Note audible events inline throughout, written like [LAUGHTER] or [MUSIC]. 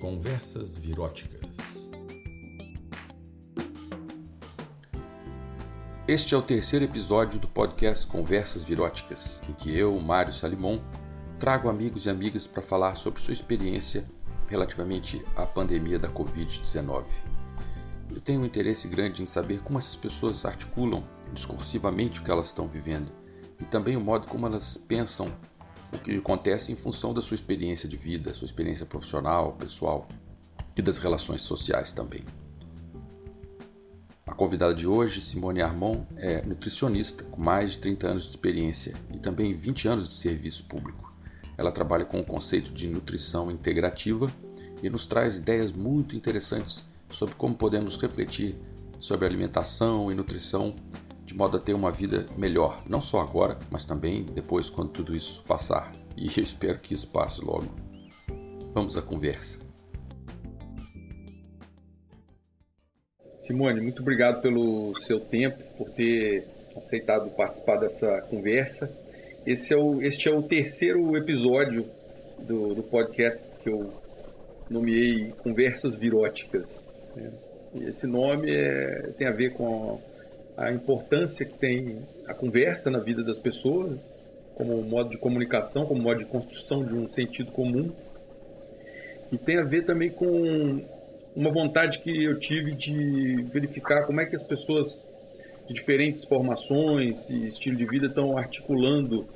Conversas Viróticas. Este é o terceiro episódio do podcast Conversas Viróticas, em que eu, Mário Salimon, trago amigos e amigas para falar sobre sua experiência relativamente à pandemia da Covid-19. Eu tenho um interesse grande em saber como essas pessoas articulam discursivamente o que elas estão vivendo e também o modo como elas pensam o que acontece em função da sua experiência de vida, sua experiência profissional, pessoal e das relações sociais também. A convidada de hoje, Simone Armon, é nutricionista com mais de 30 anos de experiência e também 20 anos de serviço público. Ela trabalha com o conceito de nutrição integrativa e nos traz ideias muito interessantes sobre como podemos refletir sobre alimentação e nutrição de modo a ter uma vida melhor, não só agora, mas também depois quando tudo isso passar. E eu espero que isso passe logo. Vamos à conversa. Simone, muito obrigado pelo seu tempo, por ter aceitado participar dessa conversa. Esse é o, este é o terceiro episódio do, do podcast que eu nomeei Conversas Viróticas. Né? Esse nome é, tem a ver com a importância que tem a conversa na vida das pessoas, como modo de comunicação, como modo de construção de um sentido comum. E tem a ver também com uma vontade que eu tive de verificar como é que as pessoas de diferentes formações e estilo de vida estão articulando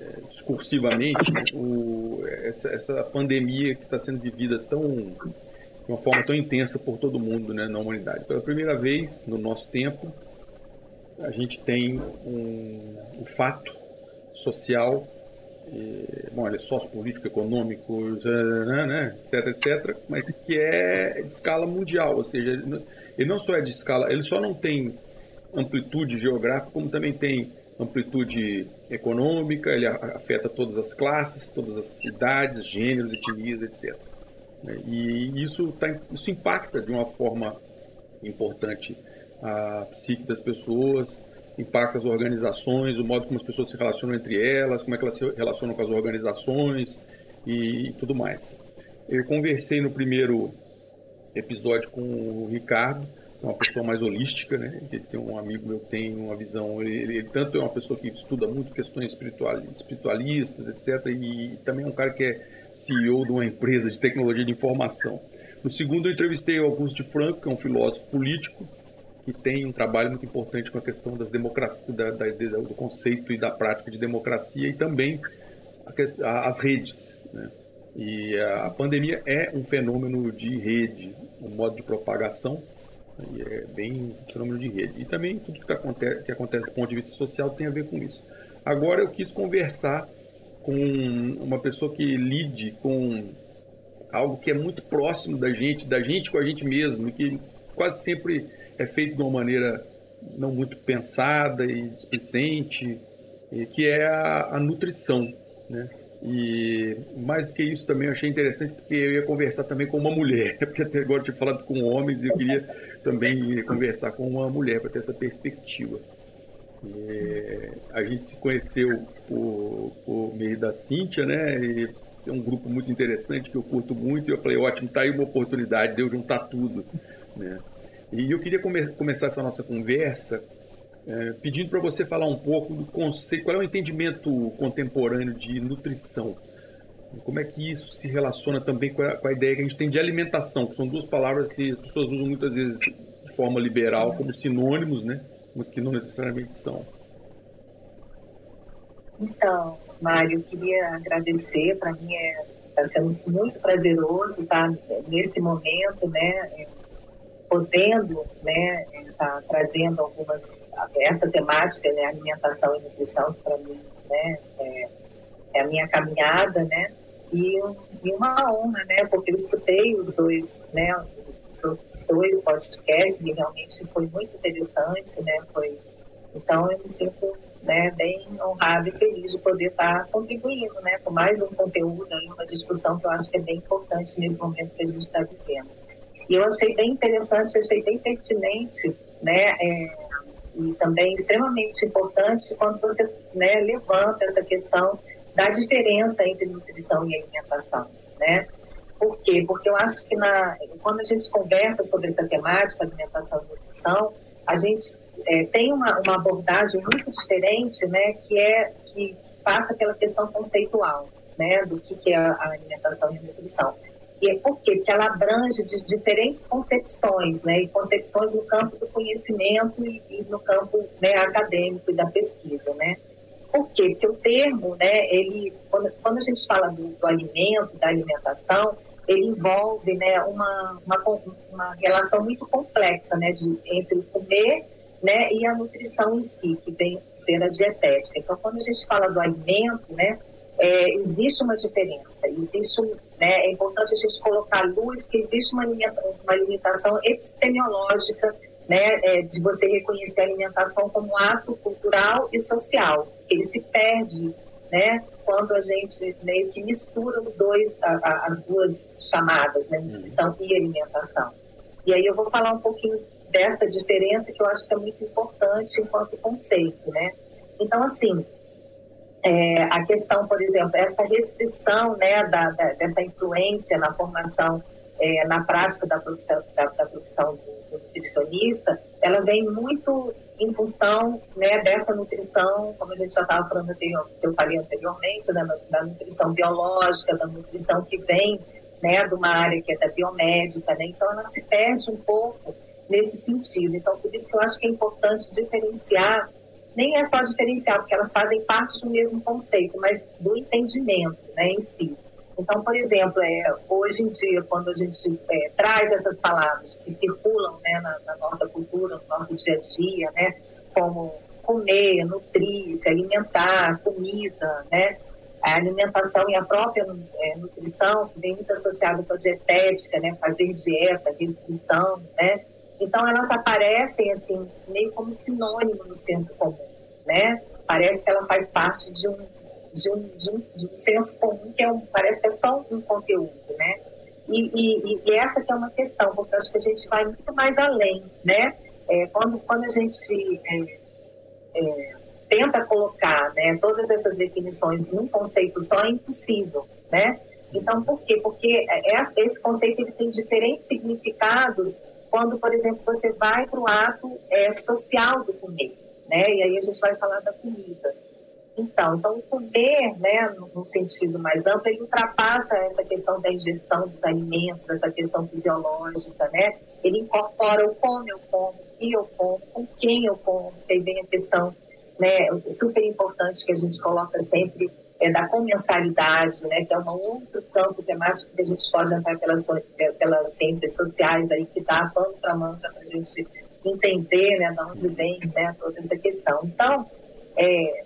é, discursivamente o, essa, essa pandemia que está sendo vivida tão de uma forma tão intensa por todo mundo né, na humanidade. Pela primeira vez no nosso tempo, a gente tem um, um fato social, e, bom, ele é sociopolítico, econômico, né, né, etc, etc, mas que é de escala mundial, ou seja, ele não só é de escala, ele só não tem amplitude geográfica, como também tem amplitude econômica, ele afeta todas as classes, todas as cidades, gêneros, etnias, etc. Né? E isso, tá, isso impacta de uma forma importante a psique das pessoas, impacta as organizações, o modo como as pessoas se relacionam entre elas, como é que elas se relacionam com as organizações e, e tudo mais. Eu conversei no primeiro episódio com o Ricardo, é uma pessoa mais holística, né? Ele tem um amigo meu que tem uma visão, ele, ele, tanto é uma pessoa que estuda muito questões espiritualistas, etc. E também é um cara que é CEO de uma empresa de tecnologia de informação. No segundo, eu entrevistei Augusto de Franco, que é um filósofo político, que tem um trabalho muito importante com a questão das democracias, da, da, do conceito e da prática de democracia e também a, as redes. Né? E a pandemia é um fenômeno de rede, um modo de propagação, e é bem um fenômeno de rede. E também tudo que, tá, que acontece do ponto de vista social tem a ver com isso. Agora eu quis conversar com uma pessoa que lide com algo que é muito próximo da gente, da gente com a gente mesmo, que quase sempre é feito de uma maneira não muito pensada e displicente, que é a, a nutrição, né? E mais do que isso também eu achei interessante porque eu ia conversar também com uma mulher, [LAUGHS] porque até agora eu tinha falado com homens e eu queria também conversar com uma mulher para ter essa perspectiva. É, a gente se conheceu por, por meio da Cíntia, né? E é um grupo muito interessante que eu curto muito. E eu falei, ótimo, tá aí uma oportunidade de eu juntar tudo, né? E eu queria come começar essa nossa conversa é, pedindo para você falar um pouco do conceito, qual é o entendimento contemporâneo de nutrição? Como é que isso se relaciona também com a, com a ideia que a gente tem de alimentação, que são duas palavras que as pessoas usam muitas vezes de forma liberal como sinônimos, né? Mas que não necessariamente são. Então, Mário, eu queria agradecer, para mim está é, tá sendo muito prazeroso estar tá, nesse momento, né, é, podendo, né, estar tá trazendo algumas, essa temática, né, alimentação e nutrição, que para mim, né, é, é, a minha caminhada, né, e, e uma honra, né, porque eu escutei os dois, né, outros dois podcasts e realmente foi muito interessante, né? Foi, então eu me sinto né, bem honrada e feliz de poder estar contribuindo né, com mais um conteúdo, aí, uma discussão que eu acho que é bem importante nesse momento que a gente está vivendo. E eu achei bem interessante, achei bem pertinente, né, é, e também extremamente importante quando você né, levanta essa questão da diferença entre nutrição e alimentação, né? Por quê? Porque eu acho que na, quando a gente conversa sobre essa temática, alimentação e nutrição, a gente é, tem uma, uma abordagem muito diferente, né, que é que passa pela questão conceitual, né, do que, que é a alimentação e a nutrição. E é por quê? Porque ela abrange de diferentes concepções, né, e concepções no campo do conhecimento e, e no campo né, acadêmico e da pesquisa, né. Por quê? Porque o termo, né, ele, quando, quando a gente fala do, do alimento, da alimentação, ele envolve né, uma, uma, uma relação muito complexa né, de, entre comer né, e a nutrição em si, que vem ser a dietética. Então, quando a gente fala do alimento, né, é, existe uma diferença, existe né, é importante a gente colocar luz que existe uma, uma limitação epistemológica né, é, de você reconhecer a alimentação como ato cultural e social. Ele se perde né, quando a gente meio que mistura os dois, a, a, as duas chamadas, né, nutrição e alimentação. E aí eu vou falar um pouquinho dessa diferença que eu acho que é muito importante enquanto conceito, né? Então, assim, é, a questão, por exemplo, essa restrição, né, da, da dessa influência na formação, é, na prática da profissão, da, da profissão do, do nutricionista, ela vem muito em função né, dessa nutrição, como a gente já estava falando, que eu falei anteriormente, né, da nutrição biológica, da nutrição que vem né, de uma área que é da biomédica, né, então ela se perde um pouco nesse sentido. Então, por isso que eu acho que é importante diferenciar, nem é só diferenciar, porque elas fazem parte do mesmo conceito, mas do entendimento né, em si. Então, por exemplo, é, hoje em dia, quando a gente é, traz essas palavras que circulam né, na, na, nossa cultura, no nosso dia a dia, né, como comer, nutrir, se alimentar, comida, né, a alimentação e a própria é, nutrição, que vem muito associada com a dietética, né, fazer dieta, restrição, né, então elas aparecem assim meio como sinônimo no senso comum, né? Parece que ela faz parte de um de um, de um, de um senso comum que é um, parece que é só um conteúdo, né? E, e, e, essa que é uma questão, porque acho que a gente vai muito mais além, né? É, quando, quando a gente é, é, tenta colocar né, todas essas definições num conceito só, é impossível, né? Então, por quê? Porque esse conceito ele tem diferentes significados quando, por exemplo, você vai para o ato é, social do comer, né? E aí a gente vai falar da comida. Então, então o comer, né, no sentido mais amplo, ele ultrapassa essa questão da ingestão dos alimentos, essa questão fisiológica, né? Ele incorpora o como eu como, o que eu como, com quem eu como, aí vem a questão, né, super importante que a gente coloca sempre é, da comensalidade, né, que é um outro campo temático que a gente pode entrar pelas, pelas ciências sociais aí que dá pano para manga para a gente entender, né, de onde vem, né, toda essa questão. Então, é,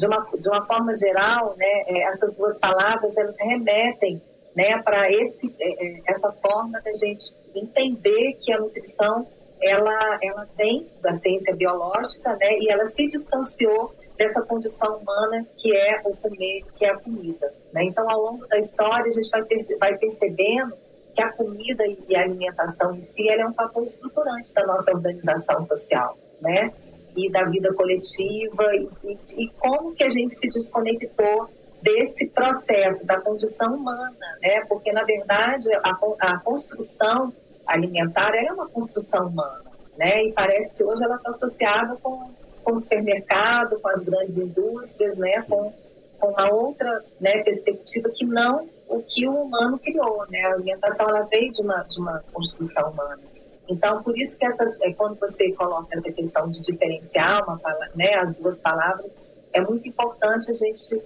de uma, de uma forma geral, né, é, essas duas palavras elas remetem né, para esse é, é, essa forma da gente entender que a nutrição ela ela vem da ciência biológica, né, e ela se distanciou dessa condição humana que é o comer, que é a comida. Né? Então, ao longo da história, a gente vai, perce vai percebendo que a comida e a alimentação em si é um fator estruturante da nossa organização social, né? E da vida coletiva e, e, como que a gente se desconectou desse processo da condição humana, né? Porque na verdade a, a construção alimentar é uma construção humana, né? E parece que hoje ela está associada com, com o supermercado, com as grandes indústrias, né? Com, com uma outra né, perspectiva que não o que o humano criou, né? A alimentação ela veio de uma de uma construção humana. Então, por isso que essas, é, quando você coloca essa questão de diferenciar uma, né, as duas palavras, é muito importante a gente,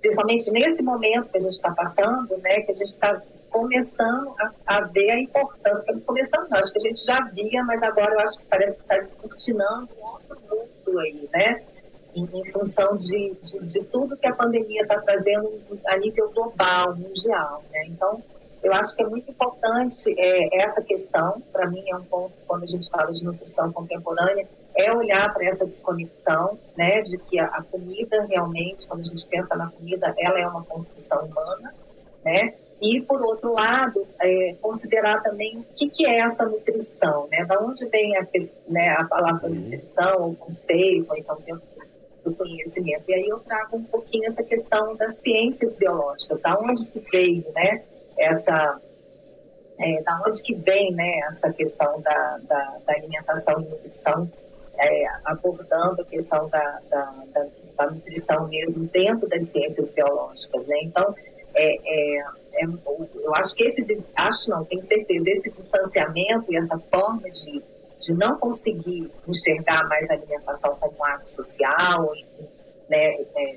principalmente nesse momento que a gente está passando, né, que a gente está começando a, a, ver a importância, começando não, acho que a gente já via, mas agora eu acho que parece que está descortinando um outro mundo aí, né, em, em função de, de, de, tudo que a pandemia está trazendo a nível global, mundial, né, então eu acho que é muito importante é, essa questão, para mim é um ponto, quando a gente fala de nutrição contemporânea, é olhar para essa desconexão, né, de que a, a, comida realmente, quando a gente pensa na comida, ela é uma construção humana, né, e por outro lado, é, considerar também o que, que é essa nutrição, né, da onde vem a, né, a palavra uhum. nutrição, o conceito, ou então dentro do conhecimento. E aí eu trago um pouquinho essa questão das ciências biológicas, da onde que veio, né, essa é, da onde que vem né, essa questão da, da, da alimentação e nutrição, é, abordando a questão da, da, da, da, nutrição mesmo dentro das ciências biológicas. Né? Então, é, é, é eu acho que esse, acho não, tenho certeza, esse distanciamento e essa forma de, de não conseguir enxergar mais a alimentação como um ato social, né, é,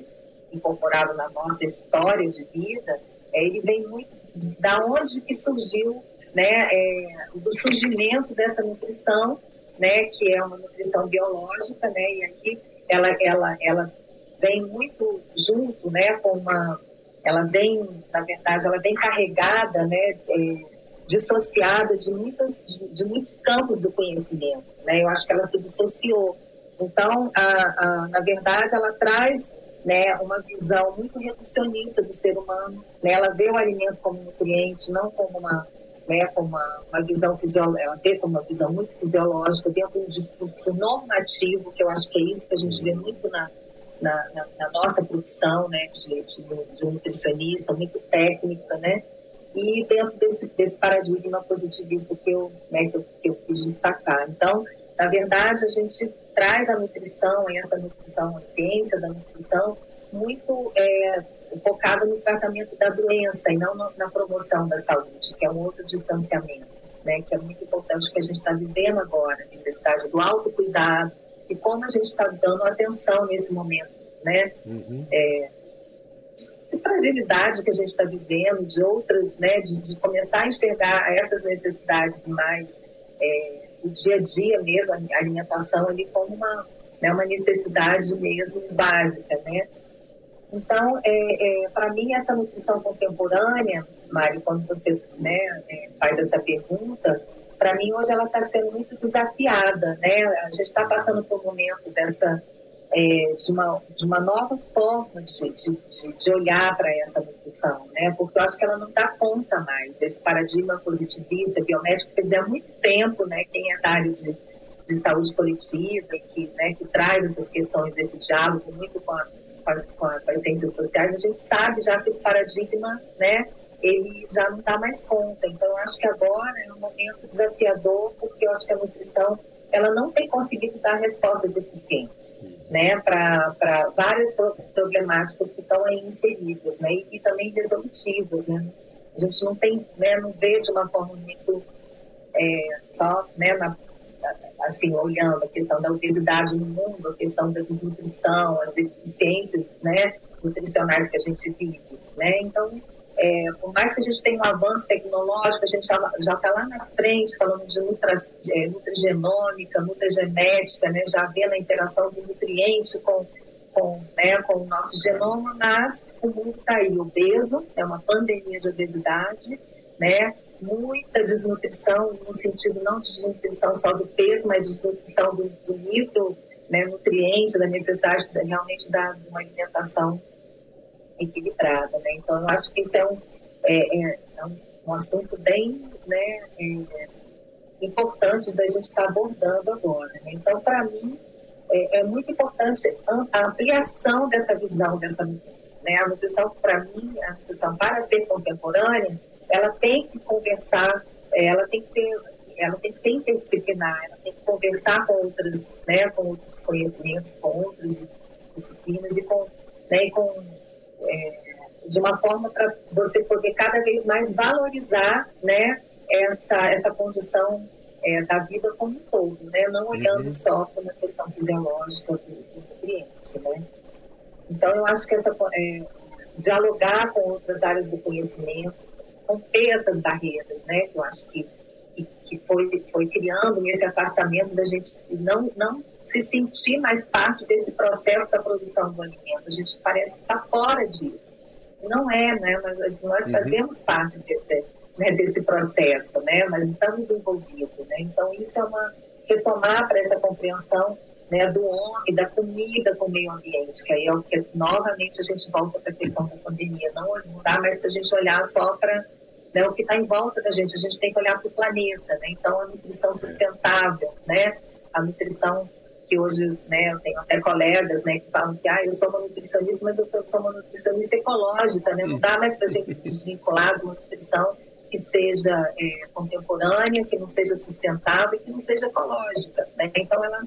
incorporado na nossa história de vida, é, ele vem muito da onde que surgiu, né, é, do surgimento dessa nutrição, né, que é uma nutrição biológica, né, e aqui ela, ela, ela vem muito junto, né, com uma, ela vem, na verdade, ela vem carregada, né, é, dissociada de muitas, de, de, muitos campos do conhecimento, né, eu acho que ela se dissociou. Então, a, a, na verdade, ela traz né, uma visão muito reducionista do ser humano. Né? Ela vê o alimento como nutriente, não como uma, né, como uma, uma visão fisiológica, ela vê como uma visão muito fisiológica, dentro de um discurso normativo, que eu acho que é isso que a gente vê muito na, na, na, na nossa profissão né, de, de, de, um nutricionista, muito técnica, né? E dentro desse, desse paradigma positivista que eu, né, que eu, que eu quis destacar. Então, na verdade, a gente traz a nutrição, essa nutrição, a ciência da nutrição, muito é, focada no tratamento da doença e não na promoção da saúde, que é um outro distanciamento, né, que é muito importante que a gente está vivendo agora, a necessidade do autocuidado e como a gente está dando atenção nesse momento, né, uhum. é, de fragilidade que a gente está vivendo, de outras, né, de, de, começar a enxergar essas necessidades mais é, o dia a dia mesmo, a alimentação ali como uma, né, uma necessidade mesmo básica, né? Então, é, é para mim, essa nutrição contemporânea, Mário, quando você né, é, faz essa pergunta, para mim hoje ela está sendo muito desafiada, né? A gente está passando por um momento dessa é, de, uma, de uma nova forma de, de, de olhar para essa nutrição, né? Porque eu acho que ela não dá conta mais. Esse paradigma positivista, biomédico, quer dizer, há muito tempo, né? Quem é da área de, de saúde coletiva que, né, que traz essas questões desse diálogo muito com, a, com, as, com, a, com as ciências sociais, a gente sabe já que esse paradigma, né? ele já não dá mais conta. Então, eu acho que agora é um momento desafiador, porque eu acho que a nutrição ela não tem conseguido dar respostas eficientes né, para várias problemáticas que estão aí inseridas, né, e, e, também resolutivas, né. A gente não tem, né, não vê de uma forma muito é, só, né, na, assim, olhando a questão da obesidade no mundo, a questão da desnutrição, as deficiências, né, nutricionais que a gente vive, né. Então, é, por mais que a gente tenha um avanço tecnológico, a gente já está lá na frente falando de, é, nutrigenômica, nutrigenética, né, já vendo a interação do nutriente com, com, né, com o nosso genoma, mas o mundo está aí obeso, é uma pandemia de obesidade, né, muita desnutrição, no sentido não de desnutrição só do peso, mas desnutrição do, do micro, né, nutriente, da necessidade de, realmente da, de uma alimentação equilibrada, né? Então, eu acho que isso é um, é, é, é um, assunto bem né, é, importante da gente estar abordando agora. Né? Então, para mim, é, é, muito importante a ampliação dessa visão, dessa né? A nutrição, para mim, a nutrição para ser contemporânea, ela tem que conversar, é, ela tem que ter ela tem que ser interdisciplinar, ela tem que conversar com outras, né, com outros conhecimentos, com outras disciplinas e com, né, e com é, de uma forma para você poder cada vez mais valorizar né, essa, essa condição é, da vida como um todo, né? não olhando uhum. só para uma questão fisiológica do, do nutriente. Né? Então, eu acho que essa, é, dialogar com outras áreas do conhecimento, romper essas barreiras, né? que eu acho que que foi, foi criando nesse afastamento da gente não, não se sentir mais parte desse processo da produção do alimento. A gente parece estar tá fora disso. Não é, né? Nós, nós uhum. fazemos parte desse, né, desse processo, né? Mas estamos envolvidos, né? Então, isso é uma retomar para essa compreensão né, do homem, da comida com o meio ambiente, que aí é o que novamente a gente volta para a questão da pandemia. Não, não dá mais para a gente olhar só para né, o que está em volta da gente. A gente tem que olhar para o planeta, né? Então, a nutrição sustentável, né? A nutrição que hoje, né, eu tenho até colegas, né, que falam que, ah, eu sou uma nutricionista, mas eu sou uma nutricionista ecológica, né, não dá mais para a gente se desvincular de uma nutrição que seja é, contemporânea, que não seja sustentável e que não seja ecológica, né, então ela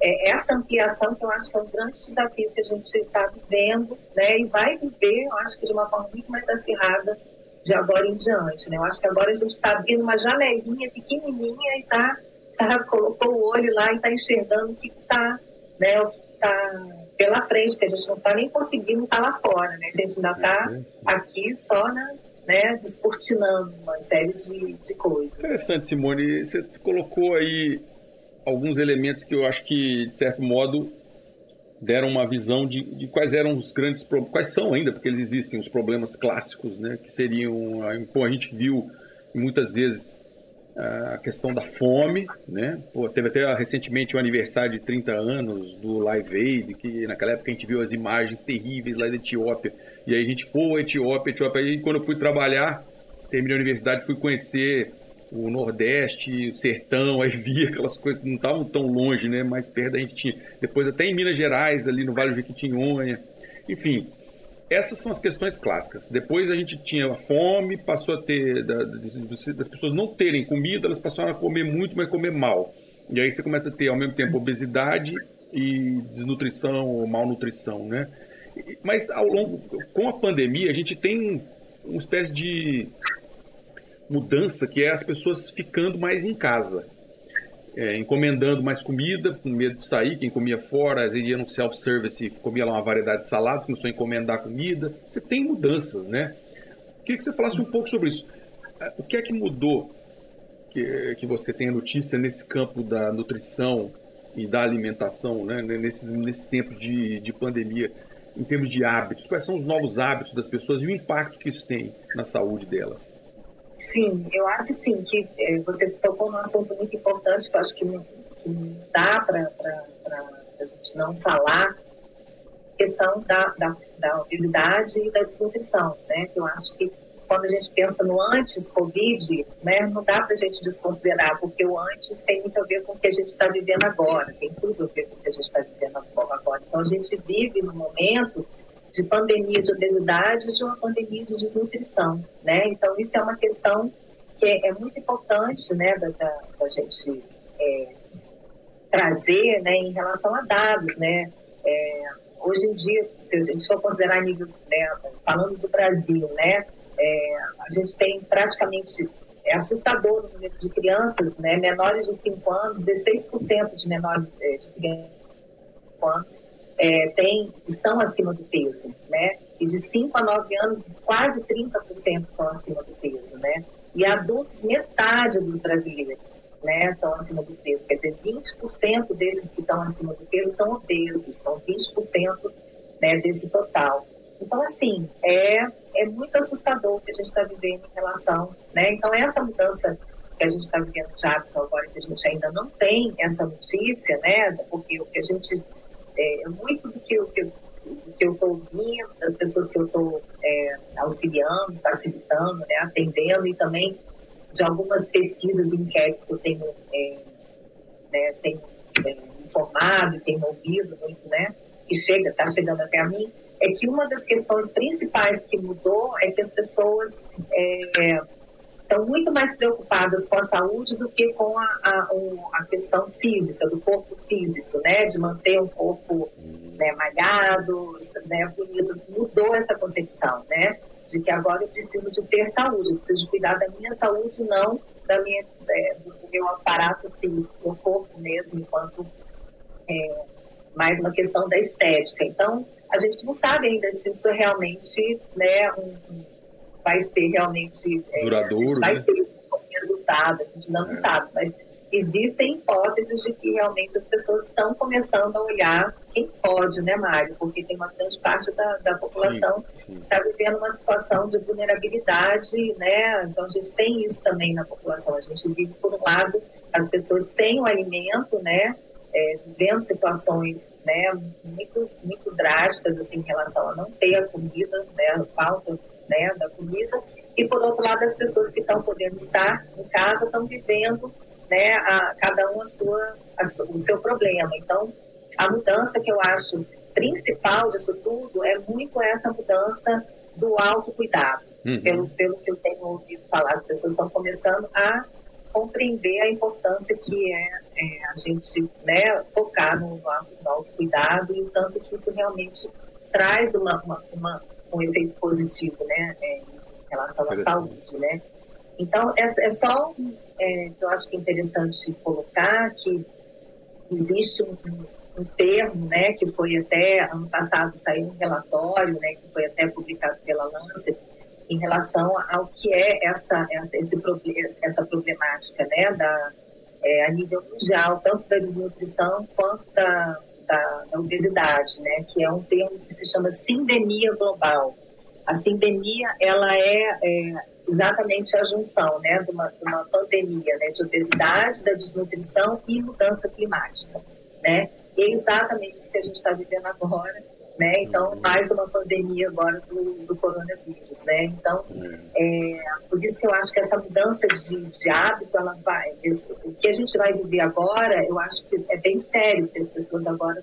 é essa ampliação que eu acho que é um grande desafio que a gente está vivendo, né, e vai viver, eu acho que de uma forma muito mais acirrada de agora em diante, né, eu acho que agora a gente está abrindo uma janelinha pequenininha e está sabe, colocou o olho lá e está enxergando o que está, né, o que está pela frente, porque a gente não está nem conseguindo estar tá lá fora, né? A gente ainda está aqui só na, né, descortinando uma série de, de coisas. Interessante, Simone. Você colocou aí alguns elementos que eu acho que, de certo modo, deram uma visão de, de quais eram os grandes problemas, quais são ainda, porque eles existem, os problemas clássicos, né, que seriam, pô, a gente viu muitas vezes a questão da fome, né? Pô, teve até recentemente o aniversário de 30 anos do Live Aid, que naquela época a gente viu as imagens terríveis lá da Etiópia. E aí a gente foi, Etiópia, Etiópia. Aí quando eu fui trabalhar, terminei a universidade, fui conhecer o Nordeste, o Sertão, aí via aquelas coisas que não estavam tão longe, né? Mais perto a gente tinha. Depois até em Minas Gerais, ali no Vale do Jequitinhonha. Enfim, essas são as questões clássicas. Depois a gente tinha fome, passou a ter da, das pessoas não terem comida, elas passaram a comer muito, mas comer mal. E aí você começa a ter ao mesmo tempo obesidade e desnutrição ou malnutrição, né? Mas ao longo com a pandemia a gente tem uma espécie de mudança que é as pessoas ficando mais em casa é, encomendando mais comida, com medo de sair. Quem comia fora, às vezes ia no self-service e comia lá uma variedade de saladas, começou a encomendar comida. Você tem mudanças, né? Queria que você falasse um pouco sobre isso. É, o que é que mudou que, que você tem a notícia nesse campo da nutrição e da alimentação, né? nesses, nesses tempos de, de pandemia, em termos de hábitos? Quais são os novos hábitos das pessoas e o impacto que isso tem na saúde delas? Sim, eu acho sim que é, você tocou num assunto muito importante que eu acho que não, que não dá para a gente não falar, questão da, da, da, obesidade e da desnutrição, né? Eu acho que quando a gente pensa no antes Covid, né, não dá para a gente desconsiderar, porque o antes tem muito a ver com o que a gente está vivendo agora, tem tudo a ver com o que a gente está vivendo agora. Então a gente vive no momento de pandemia de obesidade de uma pandemia de desnutrição, né? Então, isso é uma questão que é, é muito importante, né, da, da, da gente é, trazer, né, em relação a dados, né? É, hoje em dia, se a gente for considerar nível, né, falando do Brasil, né, é, a gente tem praticamente é assustador o número de crianças, né, menores de 5 anos, 16% de menores é, de crianças anos é, tem, estão acima do peso, né? E de 5 a 9 anos, quase 30% estão acima do peso, né? E adultos, metade dos brasileiros, né, estão acima do peso. Quer dizer, 20% desses que estão acima do peso estão obesos, estão 20% né, desse total. Então, assim, é, é muito assustador o que a gente está vivendo em relação, né? Então, essa mudança que a gente está vivendo de hábito agora, que a gente ainda não tem essa notícia, né? Porque o que a gente é, muito do que, eu, que, eu estou ouvindo, das pessoas que eu estou é, auxiliando, facilitando, né, atendendo e também de algumas pesquisas e enquetes que eu tenho, é, né, tenho é, informado tenho ouvido muito, né, que chega, está chegando até mim, é que uma das questões principais que mudou é que as pessoas é, estão muito mais preocupadas com a saúde do que com a, a, a questão física, do corpo físico, né? De manter um corpo né, malhado, né, bonito. Mudou essa concepção, né? De que agora eu preciso de ter saúde, eu preciso de cuidar da minha saúde, não da minha, é, do meu aparato físico, do corpo mesmo, enquanto é, mais uma questão da estética. Então, a gente não sabe ainda se isso é realmente né, um, vai ser realmente é, duradouro, vai né? ter esse resultado, a gente não é. sabe, mas existem hipóteses de que realmente as pessoas estão começando a olhar quem pode, né, Mário? Porque tem uma grande parte da, da população que está vivendo uma situação de vulnerabilidade, né? Então a gente tem isso também na população. A gente vive, por um lado, as pessoas sem o alimento, né? É, vivendo situações né, muito, muito drásticas assim, em relação a não ter a comida, né, a falta né, da comida, e por outro lado as pessoas que estão podendo estar em casa estão vivendo, né, a, cada um a sua, a, o seu problema. Então a mudança que eu acho principal disso tudo é muito essa mudança do autocuidado. Uhum. Pelo, pelo que eu tenho ouvido falar, as pessoas estão começando a compreender a importância que é, é a gente né, focar no, no autocuidado e o tanto que isso realmente traz uma, uma, uma um efeito positivo né, é, em relação à saúde. Né? Então, é, é só é, eu acho que é interessante colocar que existe um, um termo, né, que foi até ano passado saiu um relatório, né, que foi até publicado pela Lancet, em relação ao que é essa essa esse essa problemática, né, da é, a nível mundial, tanto da desnutrição quanto da, da, da, obesidade, né, que é um termo que se chama sindemia global. A sindemia ela é, é exatamente a junção, né, de uma, de uma pandemia, né, de obesidade, da desnutrição e mudança climática, né. E é exatamente isso que a gente está vivendo agora, né? Então, mais uma pandemia agora do, do coronavírus, né? Então, é, por isso que eu acho que essa mudança de, de hábito, ela vai... O que a gente vai viver agora, eu acho que é bem sério, porque as pessoas agora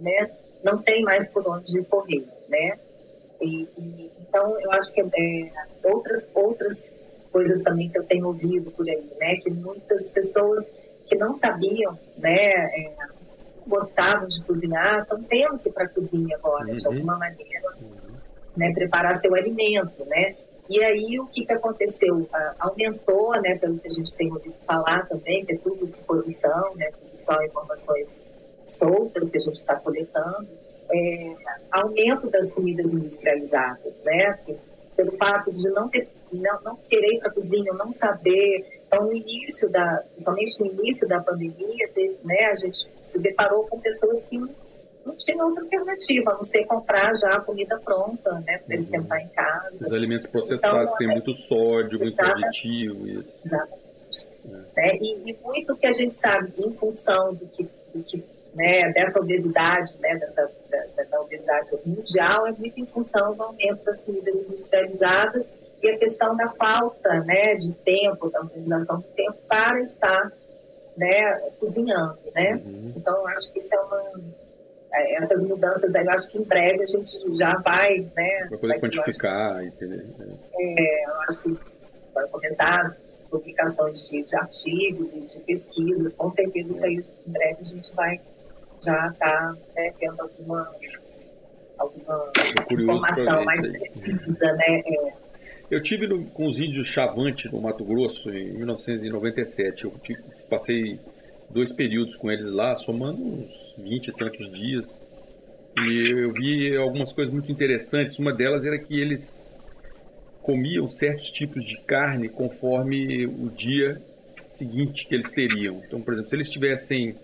né, não tem mais por onde correr, né? E, e, então, eu acho que é, outras, outras coisas também que eu tenho ouvido por aí, né? Que muitas pessoas que não sabiam, né? É, gostavam de cozinhar estão tendo que ir para a cozinha agora, uhum. de alguma maneira, uhum. né, preparar seu alimento, né? E aí o que, que aconteceu? aumentou, né, pelo que a gente tem ouvido falar também, que é tudo suposição, né, tudo só informações soltas que a gente está coletando, é, aumento das comidas industrializadas, né? Pelo fato de não, ter, não, não querer ir para a cozinha, não saber então, no início da, principalmente no início da pandemia, teve, né, a gente se deparou com pessoas que não tinham outra alternativa, a não ser comprar já a comida pronta, né, para uhum. esquentar em casa. Os alimentos processados então, têm é, muito sódio, muito aditivo. E... Exatamente. É. Né, e, e, muito que a gente sabe, em função do que, do que né, dessa obesidade, né, dessa, da, da obesidade mundial, é muito em função do aumento das comidas industrializadas e a questão da falta né, de tempo, da utilização do tempo para estar né, cozinhando, né? Uhum. Então, eu acho que isso é uma... É, essas mudanças aí, eu acho que em breve a gente já vai, né? Vai poder quantificar, entender. É, eu acho que vai começar as publicações de, de, artigos e de pesquisas, com certeza isso aí em breve a gente vai já estar tá, né, tendo alguma, alguma informação mais precisa, né? É. Eu tive no, com os índios Chavante no Mato Grosso em 1997. Eu passei dois períodos com eles lá, somando uns 20 e tantos dias. E eu vi algumas coisas muito interessantes. Uma delas era que eles comiam certos tipos de carne conforme o dia seguinte que eles teriam. Então, por exemplo, se eles tivessem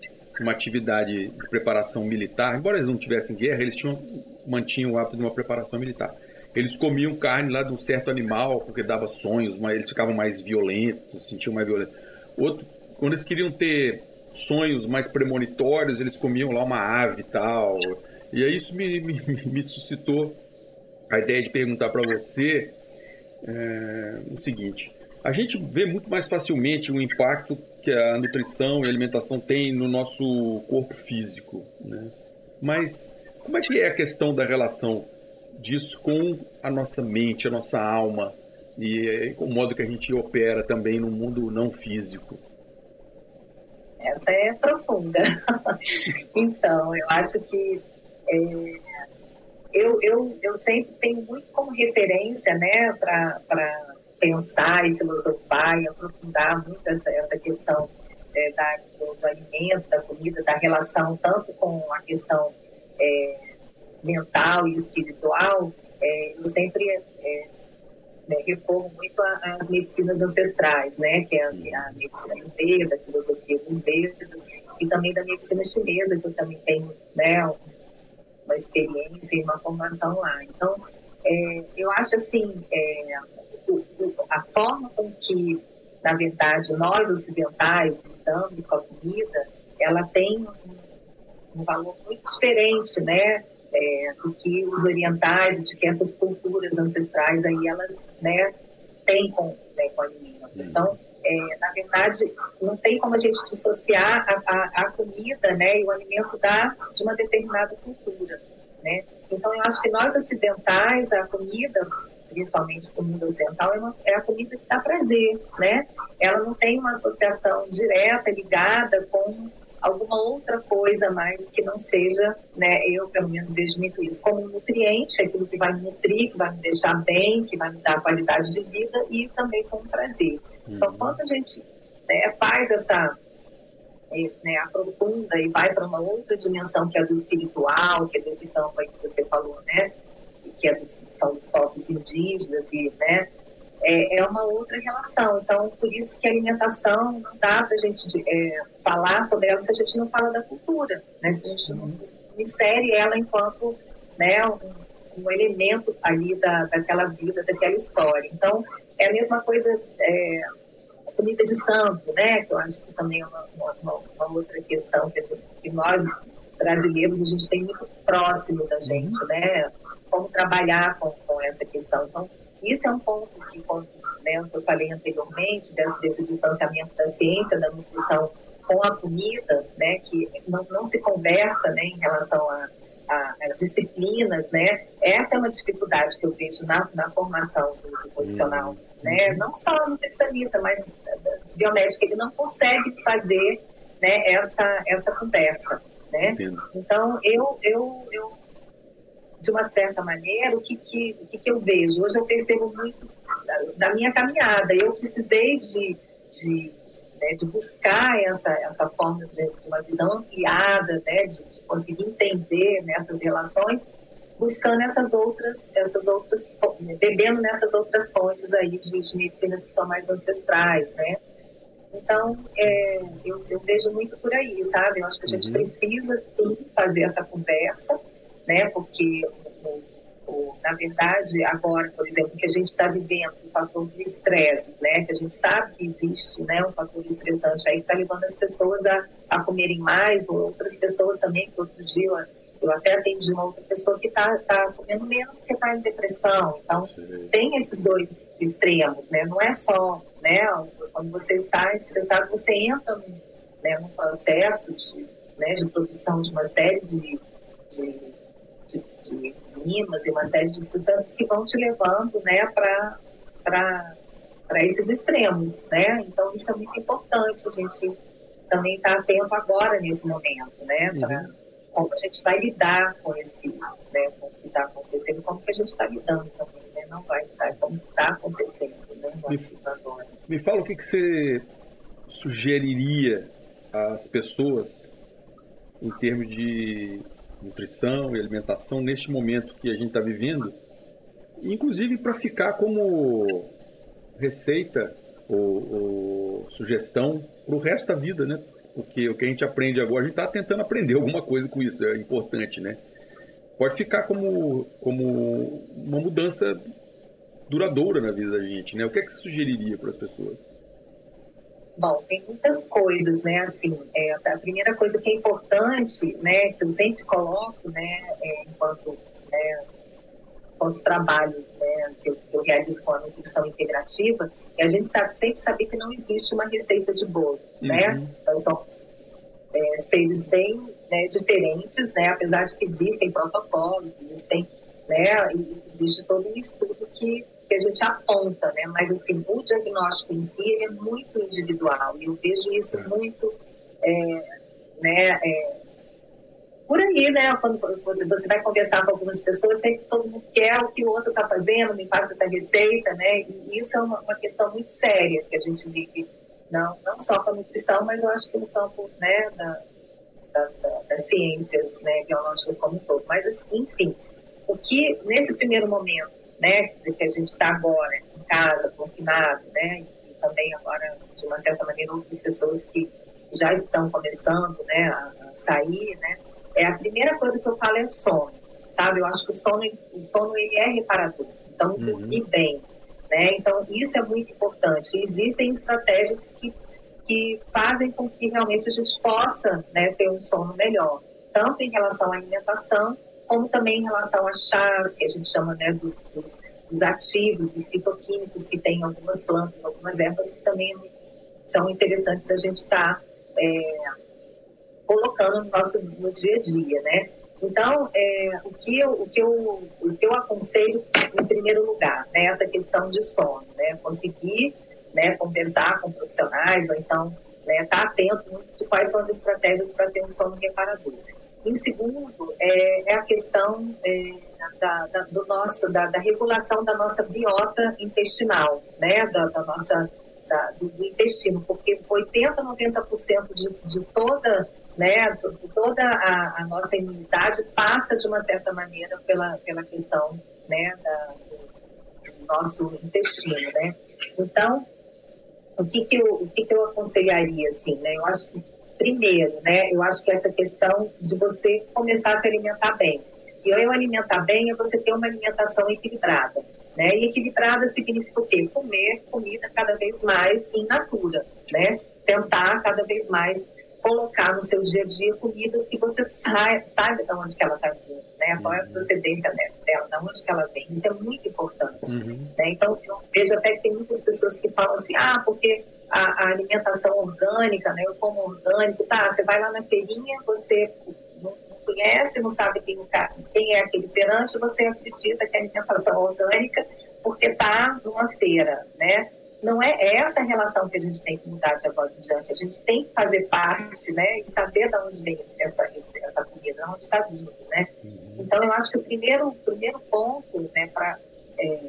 uma atividade de preparação militar, embora eles não tivessem guerra, eles tinham, mantinham o hábito de uma preparação militar eles comiam carne lá de um certo animal porque dava sonhos, mas eles ficavam mais violentos, sentiam mais violentos. Outro, quando eles queriam ter sonhos mais premonitórios, eles comiam lá uma ave e tal. E aí isso me, me, me suscitou a ideia de perguntar para você é, o seguinte: a gente vê muito mais facilmente o impacto que a nutrição e a alimentação tem no nosso corpo físico, né? Mas como é que é a questão da relação disso com a nossa mente, a nossa alma e com o modo que a gente opera também no mundo não físico? Essa é profunda. [LAUGHS] então, eu acho que é, eu, eu, eu sempre tenho muito como referência né, para pensar e filosofar e aprofundar muito essa, essa questão é, da, do, do, alimento, da comida, da relação tanto com a questão é, mental e espiritual, é, eu sempre é, né, recorro muito às medicinas ancestrais, né, que é a, a medicina Ayurveda, a filosofia dos Vedas, e também da medicina chinesa, que eu também tenho né, uma experiência e uma formação lá. Então, é, eu acho assim, é, a forma com que, na verdade, nós ocidentais lidamos com a comida, ela tem um, um valor muito diferente, né? É, do que os orientais, de que essas culturas ancestrais aí elas né, têm com, né, com a alimento. Uhum. Então, é, na verdade, não tem como a gente dissociar a, a, a, comida né, e o alimento da, de uma determinada cultura. Né? Então, eu acho que nós ocidentais, a comida, principalmente para o mundo ocidental, é, uma, é a comida que dá prazer. Né? Ela não tem uma associação direta, ligada com alguma outra coisa mais que não seja, né, eu pelo menos vejo muito isso, como um nutriente, aquilo que vai me nutrir, que vai me deixar bem, que vai me dar qualidade de vida e também com prazer. Então, uhum. quando a gente né, faz essa, é, né, aprofunda e vai para uma outra dimensão que é do espiritual, que é desse campo aí que você falou, né, que é dos, são os povos indígenas e, né, é, é, uma outra relação. Então, por isso que a alimentação não dá para a gente é, falar sobre ela se a gente não fala da cultura, né? Se a gente não insere ela enquanto né, um, um elemento ali da, daquela vida, daquela história. Então, é a mesma coisa é, a comida de santo, né? Que eu acho que também é uma, uma, uma outra questão que, gente, que, nós brasileiros a gente tem muito próximo da gente, né? Como trabalhar com, com essa questão. Então, isso é um ponto que, como né, eu falei anteriormente, desse, desse, distanciamento da ciência, da nutrição com a comida, né? Que não, não se conversa, né? Em relação a as disciplinas, né? É até uma dificuldade que eu vejo na, na formação do, do profissional. Uhum né? Não só nutricionista, mas biomédica, ele não consegue fazer né, essa, essa conversa, né? Então, eu, eu, eu, de uma certa maneira, o que, que, o que, eu vejo? Hoje eu percebo muito da, da minha caminhada, eu precisei de, de, de, né, de buscar essa, essa forma de, de, uma visão ampliada, né, de, de conseguir entender nessas relações, buscando essas outras, essas outras, bebendo nessas outras fontes aí de, de medicinas que são mais ancestrais, né? Então, é, eu, eu, vejo muito por aí, sabe? Eu acho que a gente uhum. precisa, sim, fazer essa conversa, né? Porque, na verdade, agora, por exemplo, que a gente está vivendo o fator do estresse, né? Que a gente sabe que existe, né? Um fator estressante aí que está levando as pessoas a, a comerem mais, ou outras pessoas também, que outro dia eu até atendi uma outra pessoa que está tá comendo menos porque está em depressão. Então, Sim. tem esses dois extremos, né? Não é só, né? Quando você está estressado, você entra num, né, num processo de, né, de produção de uma série de, de, de, de enzimas e uma série de substâncias que vão te levando, né, para esses extremos, né? Então, isso é muito importante a gente também estar tá atento agora nesse momento, né? Pra, uhum como a gente vai lidar com esse, né, com o que está acontecendo, como que a gente está lidando também, né? Não vai lidar, como está acontecendo, né? Me, me fala o que, que você sugeriria às pessoas em termos de nutrição e alimentação neste momento que a gente está vivendo, inclusive para ficar como receita ou, ou sugestão para o resto da vida, né? porque o que a gente aprende agora, a gente está tentando aprender alguma coisa com isso, é importante, né? Pode ficar como, como uma mudança duradoura na vida da gente, né? O que é que você sugeriria para as pessoas? Bom, tem muitas coisas, né? Assim, é, a primeira coisa que é importante, né, que eu sempre coloco, né, é, enquanto, né, enquanto trabalho né, que, eu, que eu realizo com a nutrição integrativa, e a gente sabe, sempre saber que não existe uma receita de bolo, né? uhum. né? Então, somos é, seres bem né, diferentes, né? Apesar de que existem protocolos, existem, né? Existe todo um estudo que, que a gente aponta, né? Mas, assim, o diagnóstico em si, é muito individual. E eu vejo isso muito, é, né? É, por aí, né? Quando você vai conversar com algumas pessoas, sempre todo mundo quer o que o outro está fazendo, me passa essa receita, né? E isso é uma, uma, questão muito séria que a gente vive, não, não só com a nutrição, mas eu acho que no campo né, da, da, da, das ciências né, biológicas como um todo. Mas, assim, enfim, o que nesse primeiro momento, né, que a gente está agora em casa, confinado, né, e também agora, de uma certa maneira, outras pessoas que já estão começando, né, a, a sair, né, é a primeira coisa que eu falo é sono, sabe? Eu acho que o sono, o sono ele é reparador. Então, uhum. dormir bem, né? Então, isso é muito importante. Existem estratégias que, que fazem com que realmente a gente possa né, ter um sono melhor, tanto em relação à alimentação, como também em relação a chás, que a gente chama né, dos, dos, dos ativos, dos fitoquímicos que tem em algumas plantas, algumas ervas, que também são interessantes da gente estar tá, é, colocando no nosso no dia a dia, né? Então, é, o, que eu, o, que eu, o que eu aconselho, em primeiro lugar, né, essa questão de sono, né, conseguir né, conversar com profissionais, ou então estar né, tá atento de quais são as estratégias para ter um sono reparador. Em segundo, é, é a questão é, da, da, do nosso, da, da, regulação da nossa biota intestinal, né, da, da nossa, do, do, intestino, porque 80, 90% de, de toda né, toda a, a, nossa imunidade passa de uma certa maneira pela, pela questão né, da, do nosso intestino, né? Então, o que que eu, o que que eu aconselharia, assim, né? Eu acho que, primeiro, né, eu acho que essa questão de você começar a se alimentar bem. E eu alimentar bem é você ter uma alimentação equilibrada. Né? E equilibrada significa o quê? Comer comida cada vez mais in natura, né? Tentar cada vez mais colocar no seu dia a dia comidas que você saiba, saiba de onde que ela está vindo, né? Qual é a uhum. procedência dela, de onde que ela vem. Isso é muito importante. Uhum. Né? Então, eu vejo até que tem muitas pessoas que falam assim, ah, porque a, a, alimentação orgânica, né? Eu como orgânico, tá? Você vai lá na feirinha, você não, não conhece, não sabe quem, quem é aquele perante, você acredita que é alimentação orgânica porque está numa feira, né? não é essa a relação que a gente tem que mudar de agora em diante. A gente tem que fazer parte, né, e saber de onde vem essa, essa comida, de onde está vindo, né. Uhum. Então, eu acho que o primeiro, primeiro ponto, né, para é,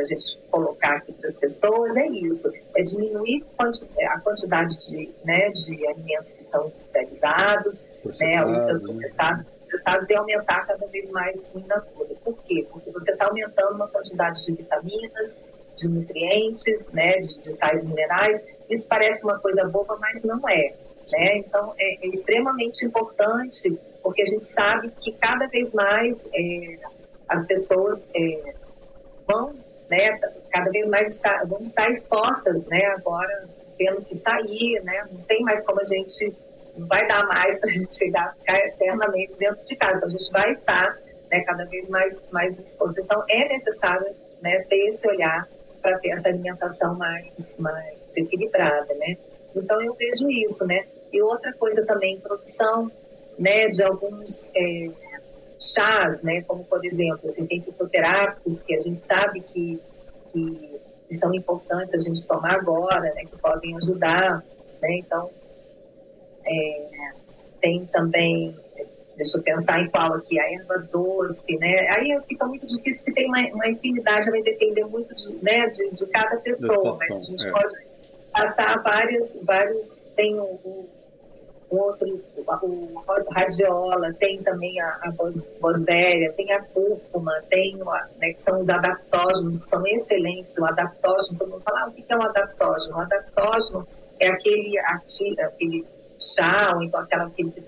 a gente colocar aqui para as pessoas é isso, é diminuir a quantidade de, né, de alimentos que são industrializados, né, ultraprocessados, processados e aumentar cada vez mais o in natura. Por quê? Porque você está aumentando uma quantidade de vitaminas, de nutrientes, né, de, de sais minerais. Isso parece uma coisa boba, mas não é. Né? Então, é, é, extremamente importante, porque a gente sabe que cada vez mais é, as pessoas é, vão, né, cada vez mais estar, vão estar expostas, né, agora tendo que sair, né, não tem mais como a gente, não vai dar mais para a [LAUGHS] gente chegar, ficar eternamente dentro de casa, então a gente vai estar, né, cada vez mais, mais exposto. Então, é necessário, né, ter esse olhar para ter essa alimentação mais, mais equilibrada, né? Então eu vejo isso, né? E outra coisa também, produção, né, de alguns é, chás, né, como por exemplo, assim, tem fitoterápicos que a gente sabe que, que, são importantes a gente tomar agora, né, que podem ajudar, né? Então é, tem também deixa eu pensar em qual aqui, a erva doce, né? Aí fica muito difícil porque tem uma, uma infinidade, vai depender muito de, né, de, de cada pessoa, mas a gente é. pode passar várias, vários, tem o, o, outro, o, o radiola, tem também a, a bosvéria, tem a cúrcuma, tem o, né, que são os adaptógenos, são excelentes, o adaptógeno, todo mundo fala, ah, o que é um adaptógeno? O adaptógeno é aquele, aquele chá ou então aquela, aquele que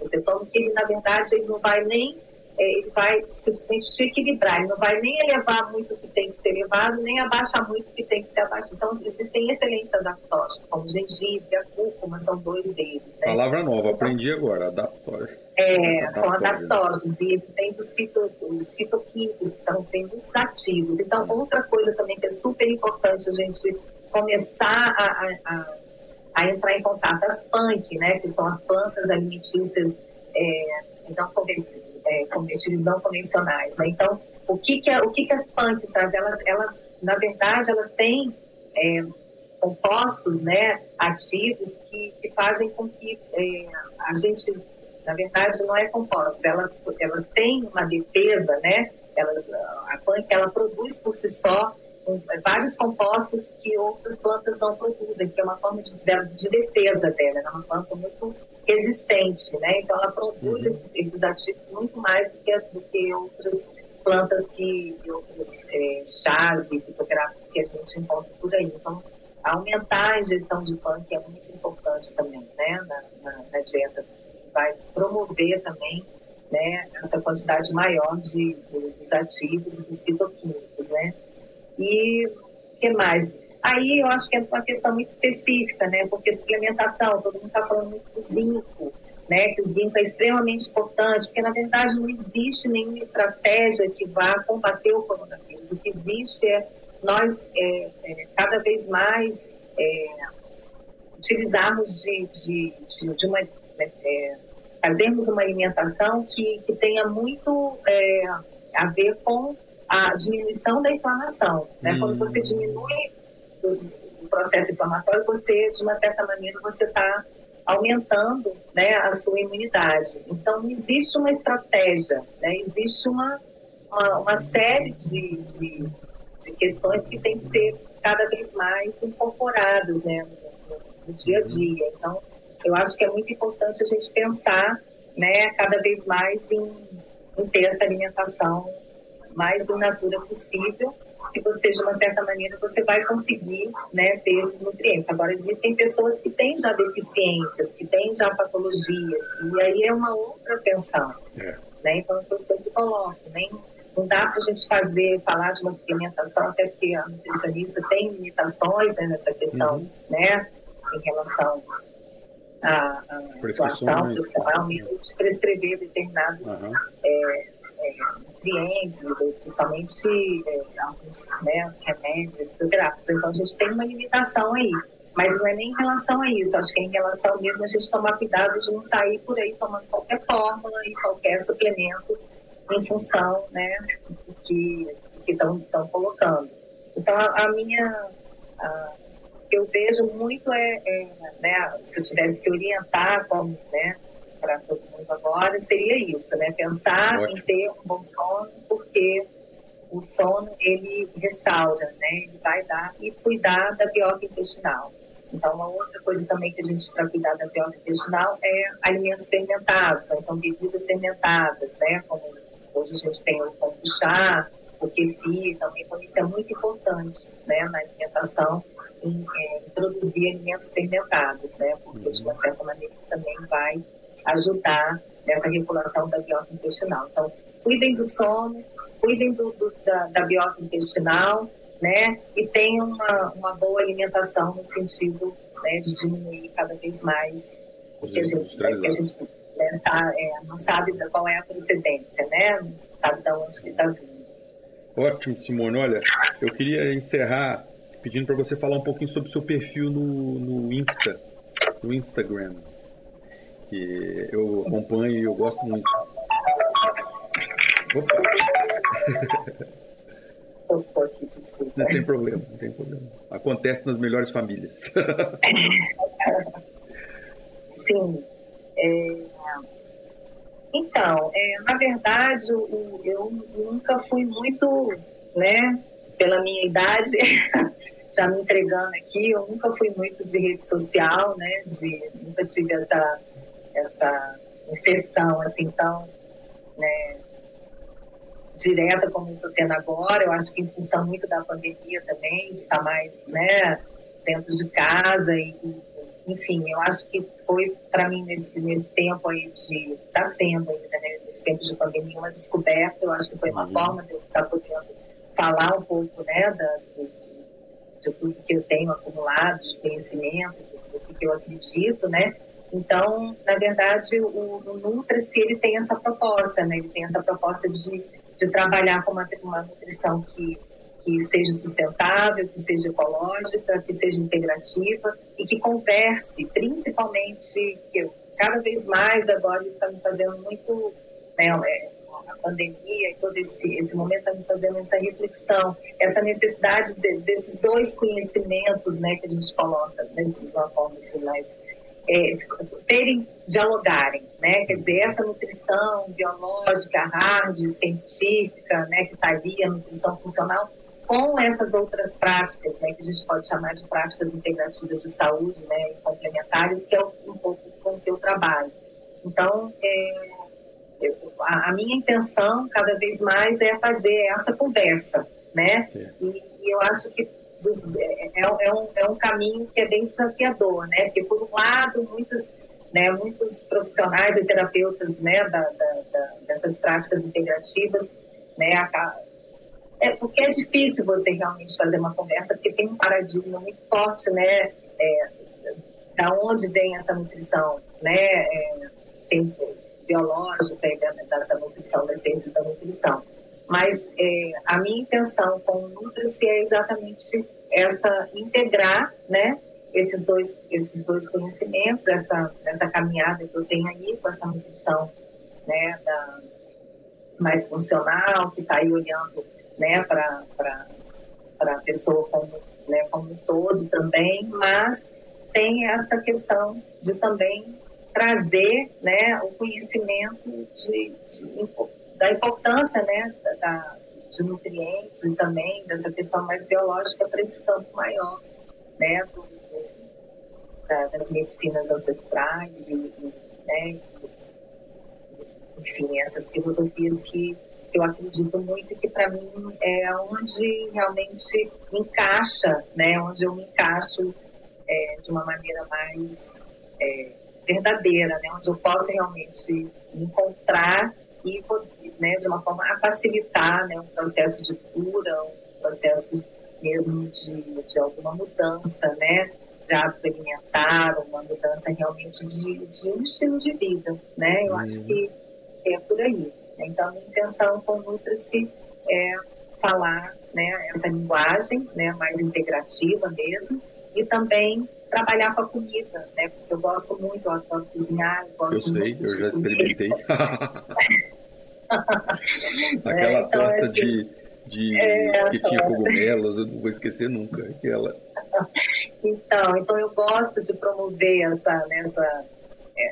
você toma, que ele, na verdade, ele não vai nem, é, ele vai simplesmente te equilibrar, ele não vai nem elevar muito o que tem que ser elevado, nem abaixar muito o que tem que ser abaixado. Então, existem excelentes adaptógenos, como gengibre, a cúrcuma, são dois deles. Né? Palavra nova, aprendi agora, adaptógeno. É, são adaptógenos e eles têm dos, fito, os fitoquímicos, então tem muitos ativos. Então, outra coisa também que é super importante a gente começar a, a, a entrar em contato. As punk, né, que são as plantas alimentícias é, não é, comestíveis não convencionais. Né? Então, o que que, o que que as punks trazem? Elas, elas, na verdade, elas têm é, compostos né, ativos que, que fazem com que é, a gente, na verdade, não é compostos, elas, elas têm uma defesa, né? Elas, a punk ela produz por si só vários compostos que outras plantas não produzem, que é uma forma de, de defesa dela, é uma planta muito resistente, né? Então ela produz uhum. esses, esses, ativos muito mais do que, do que outras plantas que outros é, chás e fitográficos que a gente encontra por aí. Então aumentar a ingestão de punk é muito importante também, né? Na, na, na dieta vai promover também né, essa quantidade maior de, de, dos ativos e dos fitoquímicos, né? E o que mais? Aí eu acho que é uma questão muito específica, né? Porque suplementação, todo mundo está falando muito do zinco, né? Que o zinco é extremamente importante, porque na verdade não existe nenhuma estratégia que vá combater o coronavírus. O que existe é nós é, é, cada vez mais é, utilizarmos de, de, de, de uma né, é, fazermos uma alimentação que, que tenha muito é, a ver com a diminuição da inflamação. Né? Hum. Quando você diminui os, o processo inflamatório, você, de uma certa maneira, você está aumentando né, a sua imunidade. Então, existe uma estratégia, né? existe uma, uma, uma série de, de, de, questões que têm que ser cada vez mais incorporadas né, no, no dia a dia. Então, eu acho que é muito importante a gente pensar né, cada vez mais em, em ter essa alimentação mais in natura possível que você, de uma certa maneira, você vai conseguir né, ter esses nutrientes. Agora, existem pessoas que têm já deficiências, que têm já patologias, e aí é uma outra atenção. É. Né? Então, eu sempre coloco, nem, não dá para a gente fazer, falar de uma suplementação, até porque a nutricionista tem limitações né, nessa questão, uhum. né, em relação à, à atuação profissional, mesmo de prescrever determinados uhum. é, é, nutrientes, principalmente é, alguns né, remédios fitoterápicos. Então, a gente tem uma limitação aí. Mas não é nem em relação a isso, acho que é em relação mesmo a gente tomar cuidado de não sair por aí tomando qualquer fórmula e qualquer suplemento em função né, do que estão colocando. Então, a, a minha. A, eu vejo muito é, é, né, se eu tivesse que orientar como, né, para todo mundo agora seria isso, né? Pensar Ótimo. em ter um bom sono, porque o sono ele restaura, né? Ele vai dar e cuidar da biota intestinal. Então, uma outra coisa também que a gente para cuidar da biota intestinal é alimentos fermentados, ou então bebidas fermentadas, né? Como hoje a gente tem o kombucha, o kefir também, então isso é muito importante, né? Na alimentação, em, é, introduzir alimentos fermentados, né? Porque de uma certa maneira também vai ajudar nessa regulação da biota intestinal. Então, cuidem do sono, cuidem do, do, da, da biota intestinal, né? E tenham uma, uma boa alimentação no sentido né, de diminuir cada vez mais o que a gente, né, que a gente né, sabe, é, não sabe qual é a procedência, né? Não sabe de onde que está vindo. Ótimo, Simone. Olha, eu queria encerrar pedindo para você falar um pouquinho sobre o seu perfil no, no Insta, no Instagram que eu acompanho e eu gosto muito. Opa. Opa, desculpa. Não tem problema, não tem problema. Acontece nas melhores famílias. Sim. É... Então, é, na verdade, eu, eu nunca fui muito, né, pela minha idade, [LAUGHS] já me entregando aqui, eu nunca fui muito de rede social, né, de, nunca tive essa essa inserção assim tão né, direta como estou tendo agora. Eu acho que em função muito da pandemia também, de estar tá mais né, dentro de casa e, enfim, eu acho que foi para mim nesse, nesse tempo aí de está tá sendo ainda né, nesse tempo de pandemia uma descoberta. Eu acho que foi uma uhum. forma de eu estar tá podendo falar um pouco né da, de, de, tudo que eu tenho acumulado de conhecimento, do que eu acredito, né? Então, na verdade, o, o Nutri-se, ele tem essa proposta, né? Ele tem essa proposta de, de trabalhar com uma, uma nutrição que, que seja sustentável, que seja ecológica, que seja integrativa e que converse, principalmente, que cada vez mais agora está me fazendo muito, né, é, a pandemia e todo esse, esse momento está me fazendo essa reflexão, essa necessidade de, desses dois conhecimentos, né, que a gente coloca né, de uma forma assim mais é, terem, dialogarem, né? Quer dizer, essa nutrição biológica, hard, científica, né, que está ali, a nutrição funcional, com essas outras práticas, né, que a gente pode chamar de práticas integrativas de saúde, né, e complementares, que é um pouco com que eu trabalho. Então, é, eu, a, a, minha intenção, cada vez mais, é fazer essa conversa, né? E, e eu acho que dos, é, é, é, um, é um caminho que é bem desafiador, né? Porque, por um lado, muitos, né, muitos profissionais e terapeutas né, da, da, da, dessas práticas integrativas, né, é porque é difícil você realmente fazer uma conversa, porque tem um paradigma muito forte, né? É, da onde vem essa nutrição, né? É, sempre biológica e dessa nutrição, das ciências da nutrição. Mas é, a minha intenção com o Nutri-se é exatamente essa integrar, né? esses dois, esses dois conhecimentos, essa, essa caminhada que eu tenho aí com essa nutrição né, da, mais funcional, que está aí olhando né, para a pessoa como, né, como um todo também, mas tem essa questão de também trazer né, o conhecimento de, de da importância né, da, de nutrientes e também dessa questão mais biológica para esse campo maior né, do, da, das medicinas ancestrais e, e né, enfim, essas filosofias que eu acredito muito e que para mim é onde realmente encaixa, né, onde eu me encaixo é, de uma maneira mais é, verdadeira, né, onde eu posso realmente encontrar e né, de uma forma a facilitar né, um processo de cura, um processo mesmo de, de alguma mudança, né, de hábito alimentar, uma mudança realmente de, de um estilo de vida, né? Eu uhum. acho que é por aí. Né? Então, a minha intenção com o Nutra-se é falar né, essa linguagem né, mais integrativa mesmo e também trabalhar com a comida, né? Porque eu gosto muito, eu adoro cozinhar, eu gosto eu sei, muito eu já experimentei. [LAUGHS] [LAUGHS] Aquela é, então, torta assim, de, de é, que tinha cogumelos, eu não vou esquecer nunca aquela. [LAUGHS] Então, então eu gosto de promover essa, né, essa,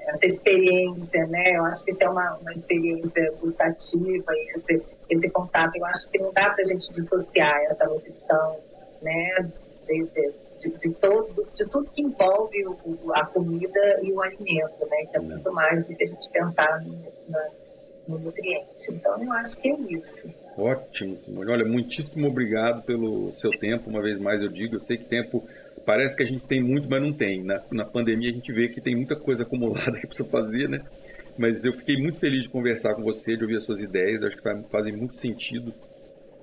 essa experiência, né? Eu acho que isso é uma, uma experiência gustativa, esse, esse contato. Eu acho que não dá para a gente dissociar essa nutrição, né? De, de, de, todo, de tudo que envolve o, a comida e o alimento, né? É muito mais do que a gente pensar no, na, no nutriente. Então, eu acho que é isso. Ótimo, Simone. Olha, muitíssimo obrigado pelo seu tempo. Uma vez mais eu digo, eu sei que tempo parece que a gente tem muito, mas não tem. Na, na pandemia a gente vê que tem muita coisa acumulada [LAUGHS] que precisa fazer, né? Mas eu fiquei muito feliz de conversar com você, de ouvir as suas ideias. Acho que fazem muito sentido.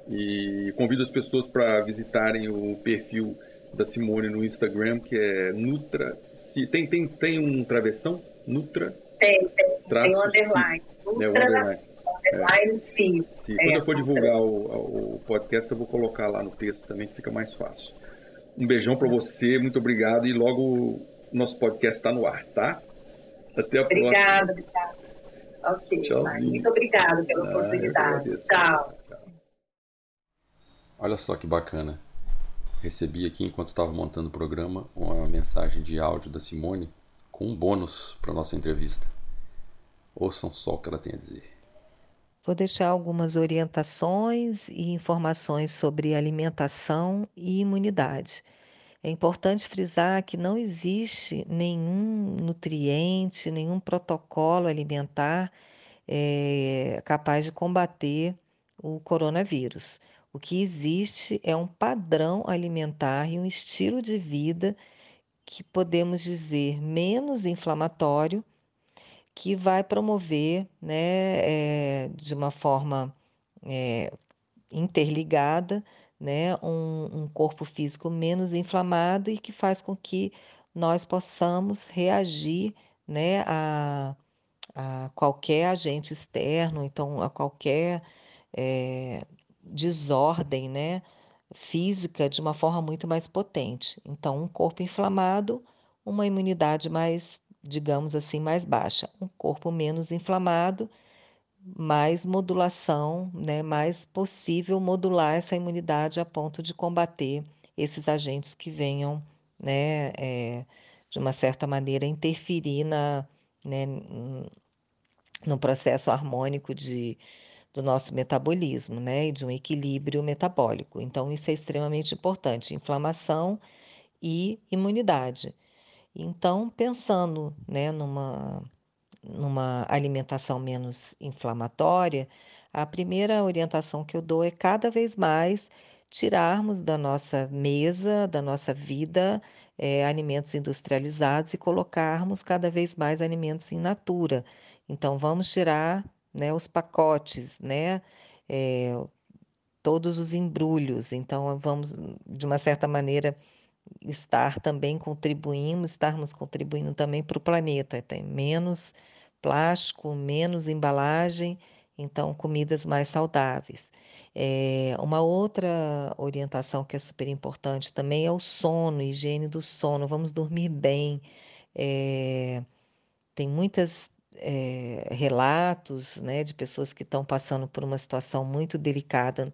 E convido as pessoas para visitarem o perfil da Simone no Instagram, que é Nutra. Tem, tem, tem um travessão? Nutra? Tem, tem. Tem um underline. Nutra, é, underline. underline é. sim. Quando é, eu for divulgar o, o podcast, eu vou colocar lá no texto também, que fica mais fácil. Um beijão para você, muito obrigado. E logo o nosso podcast está no ar, tá? Até a obrigada, próxima. Obrigada, obrigada. Ok, Tchauzinho. muito obrigada pela ah, oportunidade. Tchau. Olha só que bacana. Recebi aqui, enquanto estava montando o programa, uma mensagem de áudio da Simone com um bônus para nossa entrevista. Ouçam só o que ela tem a dizer. Vou deixar algumas orientações e informações sobre alimentação e imunidade. É importante frisar que não existe nenhum nutriente, nenhum protocolo alimentar é, capaz de combater o coronavírus. O que existe é um padrão alimentar e um estilo de vida que podemos dizer menos inflamatório que vai promover, né, é, de uma forma é, interligada, né, um, um corpo físico menos inflamado e que faz com que nós possamos reagir, né, a, a qualquer agente externo, então a qualquer é, desordem, né, física de uma forma muito mais potente. Então, um corpo inflamado, uma imunidade mais digamos assim, mais baixa. Um corpo menos inflamado, mais modulação, né, mais possível modular essa imunidade a ponto de combater esses agentes que venham, né, é, de uma certa maneira, interferir na, né, no processo harmônico de, do nosso metabolismo, né, e de um equilíbrio metabólico. Então, isso é extremamente importante: inflamação e imunidade. Então, pensando né, numa, numa alimentação menos inflamatória, a primeira orientação que eu dou é cada vez mais tirarmos da nossa mesa, da nossa vida, é, alimentos industrializados e colocarmos cada vez mais alimentos in natura. Então, vamos tirar né, os pacotes, né, é, todos os embrulhos. Então, vamos, de uma certa maneira, estar também contribuímos, estarmos contribuindo também para o planeta. Tem menos plástico, menos embalagem, então comidas mais saudáveis. É, uma outra orientação que é super importante também é o sono, higiene do sono. Vamos dormir bem. É, tem muitos é, relatos né, de pessoas que estão passando por uma situação muito delicada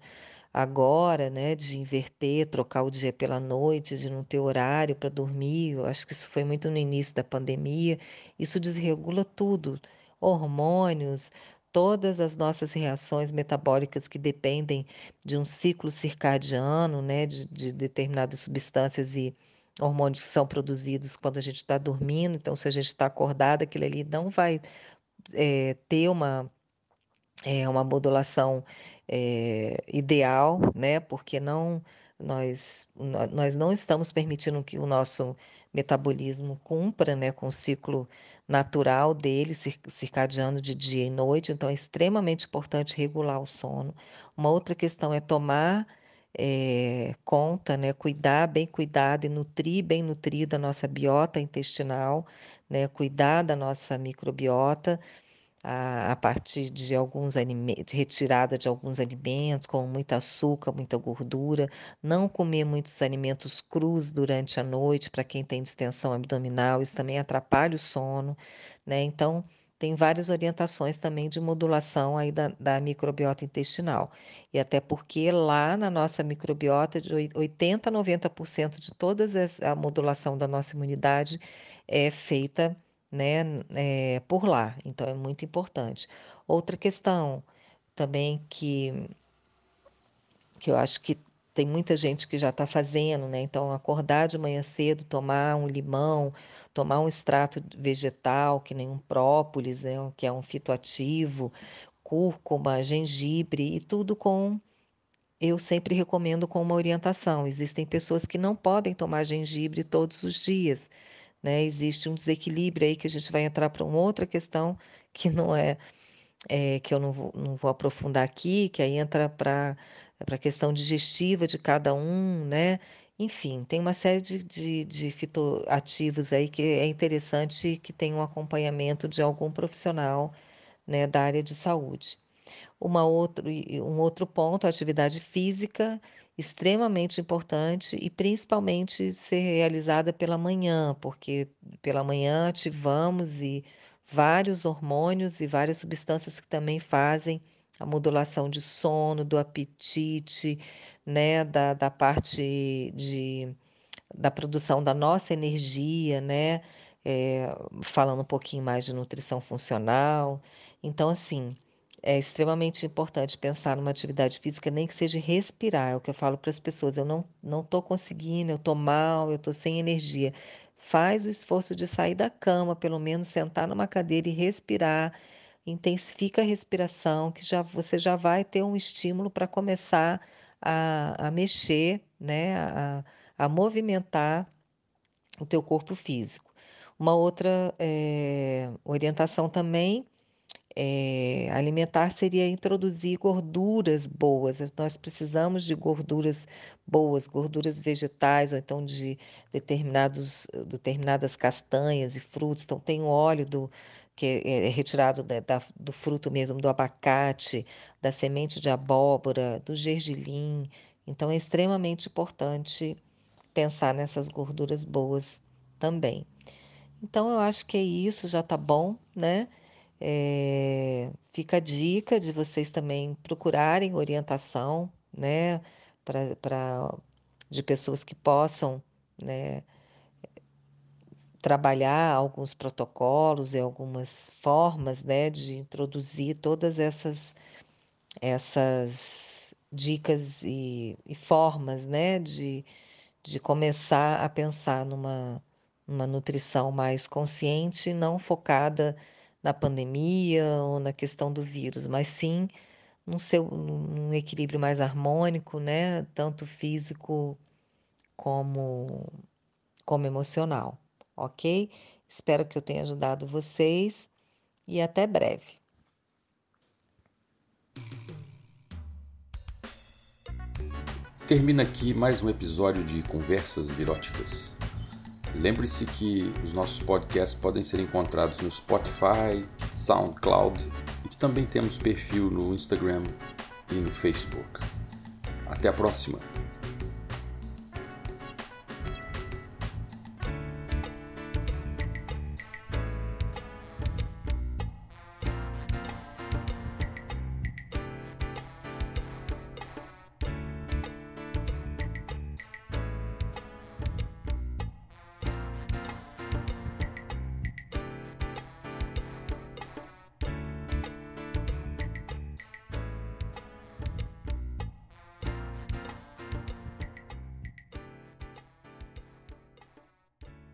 agora, né, de inverter, trocar o dia pela noite, de não ter horário para dormir. Eu acho que isso foi muito no início da pandemia. Isso desregula tudo, hormônios, todas as nossas reações metabólicas que dependem de um ciclo circadiano, né, de, de determinadas substâncias e hormônios que são produzidos quando a gente está dormindo. Então, se a gente está acordado, aquilo ali não vai é, ter uma, é, uma modulação é, ideal, né? Porque não nós, nós não estamos permitindo que o nosso metabolismo cumpra né, com o ciclo natural dele, circadiano de dia e noite, então é extremamente importante regular o sono. Uma outra questão é tomar é, conta, né, cuidar bem cuidado e nutrir bem nutrida a nossa biota intestinal, né, cuidar da nossa microbiota a, a partir de alguns alimentos, retirada de alguns alimentos, com muito açúcar, muita gordura, não comer muitos alimentos crus durante a noite, para quem tem distensão abdominal, isso também atrapalha o sono, né? Então, tem várias orientações também de modulação aí da, da, microbiota intestinal. E até porque lá na nossa microbiota, de 80% a 90% de toda a modulação da nossa imunidade é feita né, é, por lá. Então é muito importante. Outra questão também que, que eu acho que tem muita gente que já está fazendo, né? Então, acordar de manhã cedo, tomar um limão, tomar um extrato vegetal, que nem um própolis, né? que é um fitoativo, cúrcuma, gengibre, e tudo com. Eu sempre recomendo com uma orientação. Existem pessoas que não podem tomar gengibre todos os dias, né? Existe um desequilíbrio aí que a gente vai entrar para uma outra questão que não é, é que eu não vou, não vou aprofundar aqui, que aí entra para a questão digestiva de cada um, né? Enfim, tem uma série de, de, de fitoativos aí que é interessante que tenha um acompanhamento de algum profissional né, da área de saúde. Uma outro, um outro ponto, a atividade física extremamente importante e principalmente ser realizada pela manhã, porque pela manhã ativamos e vários hormônios e várias substâncias que também fazem a modulação de sono, do apetite, né, da, da parte de, da produção da nossa energia, né, é, falando um pouquinho mais de nutrição funcional. Então, assim, é extremamente importante pensar numa atividade física, nem que seja respirar. É o que eu falo para as pessoas. Eu não não estou conseguindo, eu estou mal, eu estou sem energia. Faz o esforço de sair da cama, pelo menos sentar numa cadeira e respirar. Intensifica a respiração, que já você já vai ter um estímulo para começar a, a mexer, né, a, a movimentar o teu corpo físico. Uma outra é, orientação também é, alimentar seria introduzir gorduras boas. Nós precisamos de gorduras boas, gorduras vegetais, ou então de determinados, determinadas castanhas e frutos. Então, tem o óleo do, que é, é retirado da, da, do fruto mesmo, do abacate, da semente de abóbora, do gergelim. Então, é extremamente importante pensar nessas gorduras boas também. Então, eu acho que é isso, já tá bom, né? É, fica a dica de vocês também procurarem orientação, né, para de pessoas que possam, né, trabalhar alguns protocolos e algumas formas, né, de introduzir todas essas essas dicas e, e formas, né, de, de começar a pensar numa, numa nutrição mais consciente, não focada na pandemia ou na questão do vírus, mas sim num, seu, num equilíbrio mais harmônico, né? Tanto físico como, como emocional, ok? Espero que eu tenha ajudado vocês e até breve. Termina aqui mais um episódio de Conversas Viróticas. Lembre-se que os nossos podcasts podem ser encontrados no Spotify, SoundCloud e e também temos perfil no Instagram e no Facebook. Até a próxima!